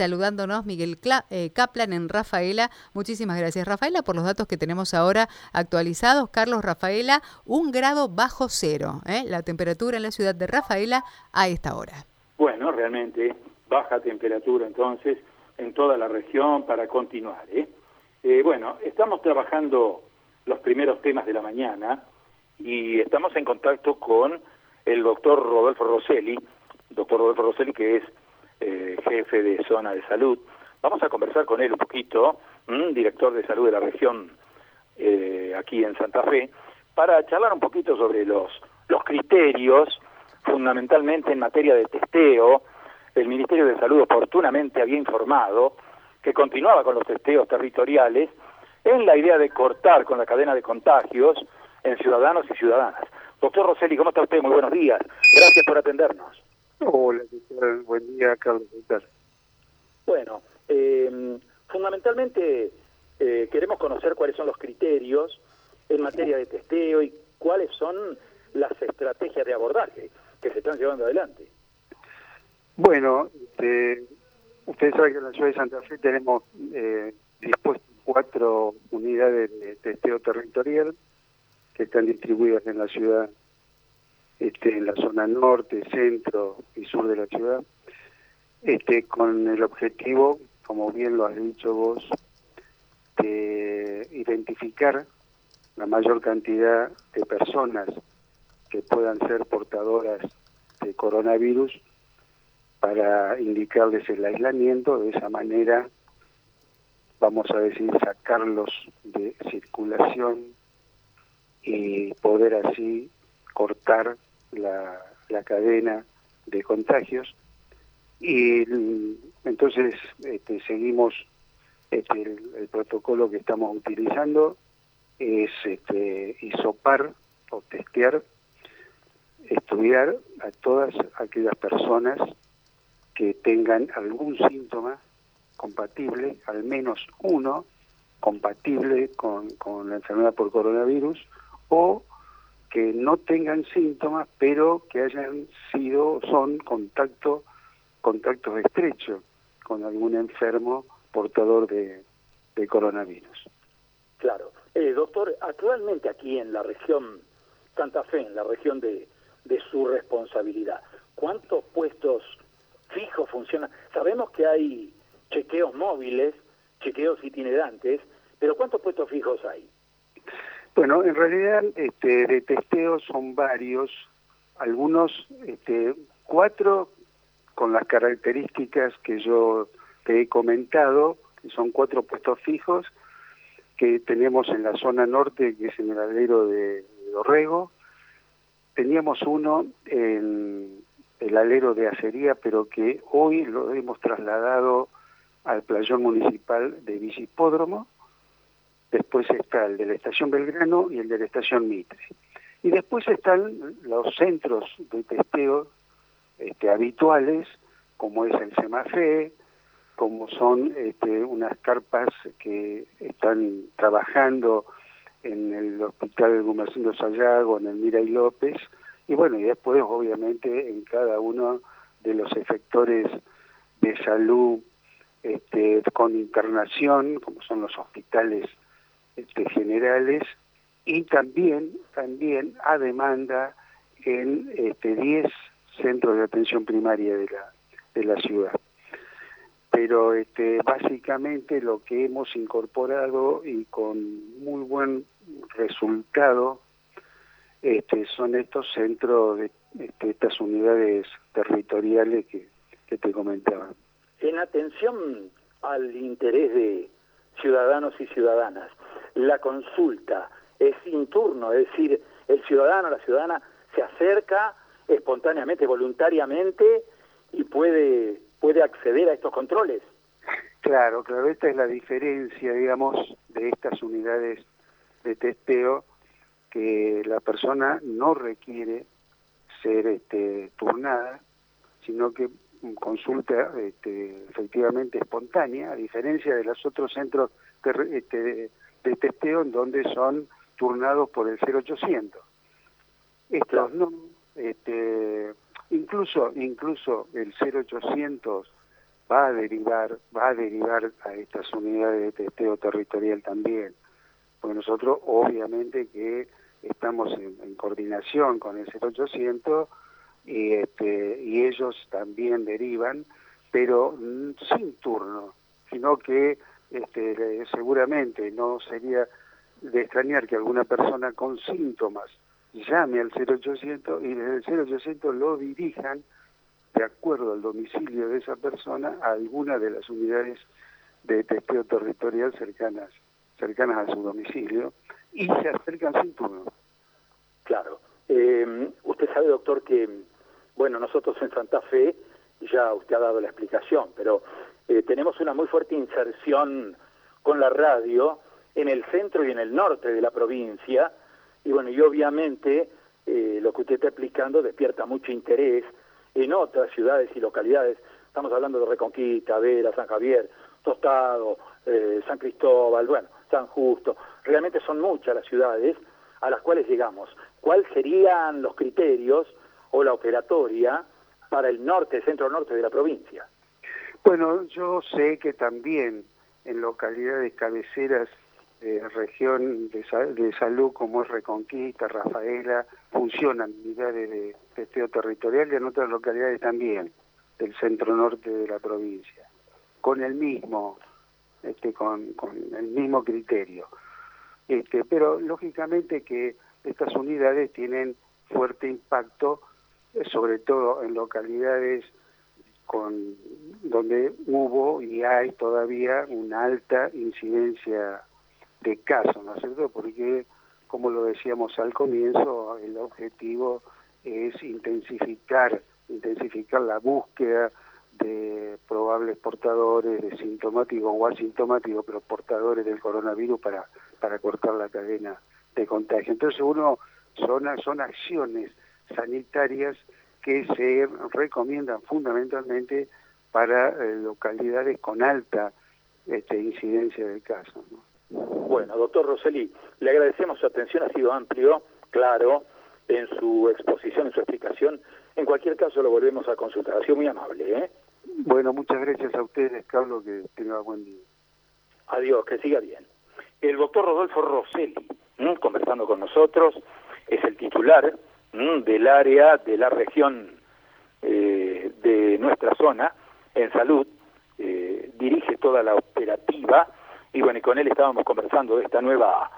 saludándonos Miguel eh, Kaplan en Rafaela. Muchísimas gracias Rafaela por los datos que tenemos ahora actualizados. Carlos Rafaela, un grado bajo cero, ¿eh? la temperatura en la ciudad de Rafaela a esta hora. Bueno, realmente baja temperatura entonces en toda la región para continuar. ¿eh? Eh, bueno, estamos trabajando los primeros temas de la mañana y estamos en contacto con el doctor Rodolfo Rosselli, doctor Rodolfo Rosselli que es jefe de zona de salud. Vamos a conversar con él un poquito, director de salud de la región eh, aquí en Santa Fe, para charlar un poquito sobre los, los criterios, fundamentalmente en materia de testeo. El Ministerio de Salud oportunamente había informado que continuaba con los testeos territoriales en la idea de cortar con la cadena de contagios en ciudadanos y ciudadanas. Doctor Rosselli, ¿cómo está usted? Muy buenos días. Gracias por atendernos. Hola, Buen día, Carlos. Bueno, eh, fundamentalmente eh, queremos conocer cuáles son los criterios en materia de testeo y cuáles son las estrategias de abordaje que se están llevando adelante. Bueno, este, ustedes saben que en la ciudad de Santa Fe tenemos eh, dispuestos cuatro unidades de testeo territorial que están distribuidas en la ciudad, este, en la zona norte, centro y sur de la ciudad, este, con el objetivo, como bien lo has dicho vos, de identificar la mayor cantidad de personas que puedan ser portadoras de coronavirus para indicarles el aislamiento, de esa manera vamos a decir sacarlos de circulación y poder así cortar la, cadena de contagios. Y entonces este, seguimos este, el, protocolo que estamos utilizando es este, isopar o testear estudiar a todas aquellas personas que tengan algún síntoma compatible, al menos uno compatible con, la enfermedad por coronavirus, o que no tengan síntomas, pero que hayan sido, son contacto, contactos estrechos con algún enfermo portador de, coronavirus. Claro. Eh, doctor, actualmente aquí en la región Santa Fe, en la región de, de su responsabilidad. ¿Cuántos puestos fijos funcionan? Sabemos que hay chequeos móviles, chequeos itinerantes, pero ¿cuántos puestos fijos hay? Bueno, en realidad este, de testeos son varios, algunos, este, cuatro con las características que yo te he comentado, que son cuatro puestos fijos que tenemos en la zona norte, que es en el alero de Dorrego, teníamos uno en el alero de acería, pero que hoy lo hemos trasladado al playón municipal de Bicipódromo. Después está el de la estación Belgrano y el de la estación Mitre. Y después están los centros de testeo este, habituales, como es el Semafe, como son este, unas carpas que están trabajando en el Hospital Gumercindo Sayago, en el Miray López, y bueno, y después obviamente en cada uno de los efectores de salud este, con internación, como son los hospitales este, generales, y también, también a demanda en este, 10 centros de atención primaria de la, de la ciudad pero este, básicamente lo que hemos incorporado y con muy buen resultado este, son estos centros, de, este, estas unidades territoriales que, que te comentaba. En atención al interés de ciudadanos y ciudadanas, la consulta es sin turno, es decir, el ciudadano, la ciudadana se acerca espontáneamente, voluntariamente y puede puede acceder a estos controles. Claro, claro, esta es la diferencia, digamos, de estas unidades de testeo, que la persona no requiere ser este, turnada, sino que consulta este, efectivamente espontánea, a diferencia de los otros centros este, de, testeo en donde son turnados por el 0800. Estos no, este, Incluso, incluso el 0800 va a derivar, va a derivar a estas unidades de testeo territorial también. Porque nosotros obviamente que estamos en, coordinación con el 0800 y, este, y ellos también derivan, pero sin turno, sino que este, seguramente no sería de extrañar que alguna persona con síntomas llame al 0800 y desde el 0800 lo dirijan de acuerdo al domicilio de esa persona a alguna de las unidades de testeo territorial cercanas cercanas a su domicilio y se acercan sin turno. Claro. Eh, usted sabe, doctor, que, bueno, nosotros en Santa Fe, ya usted ha dado la explicación, pero eh, tenemos una muy fuerte inserción con la radio en el centro y en el norte de la provincia, y bueno, y obviamente eh, lo que usted está explicando despierta mucho interés en otras ciudades y localidades. Estamos hablando de Reconquista, Vera, San Javier, Tostado, San Cristóbal, bueno, San Justo. Realmente son muchas las ciudades a las cuales llegamos. ¿Cuáles serían los criterios o la operatoria para el norte, centro-norte de la provincia? Bueno, yo sé que también en localidades cabeceras de región de, salud como es Reconquista, Rafaela, funcionan unidades de testeo territorial y en otras localidades también del centro norte de la provincia, con el mismo, este, con, con el mismo criterio. Este, pero lógicamente que estas unidades tienen fuerte impacto, eh, sobre todo en localidades con donde hubo y hay todavía una alta incidencia de casos, ¿no es cierto? Porque, como lo decíamos al comienzo, el objetivo es intensificar, intensificar la búsqueda de probables portadores de sintomáticos o asintomáticos, pero portadores del coronavirus para, para cortar la cadena de contagio. Entonces uno son, son acciones sanitarias que se recomiendan fundamentalmente para eh, localidades con alta este, incidencia de casos. Bueno, doctor Roseli, le agradecemos su atención, ha sido amplio, claro, en su exposición, en su explicación. En cualquier caso lo volvemos a consultar. Ha sido muy amable. ¿eh? Bueno, muchas gracias a ustedes, Carlos, que tenga buen día. Adiós, que siga bien. El doctor Rodolfo Rosselli, conversando con nosotros, es el titular del área de la región eh, de nuestra zona en salud, eh, dirige toda la operativa. Y bueno, y con él estábamos conversando de esta nueva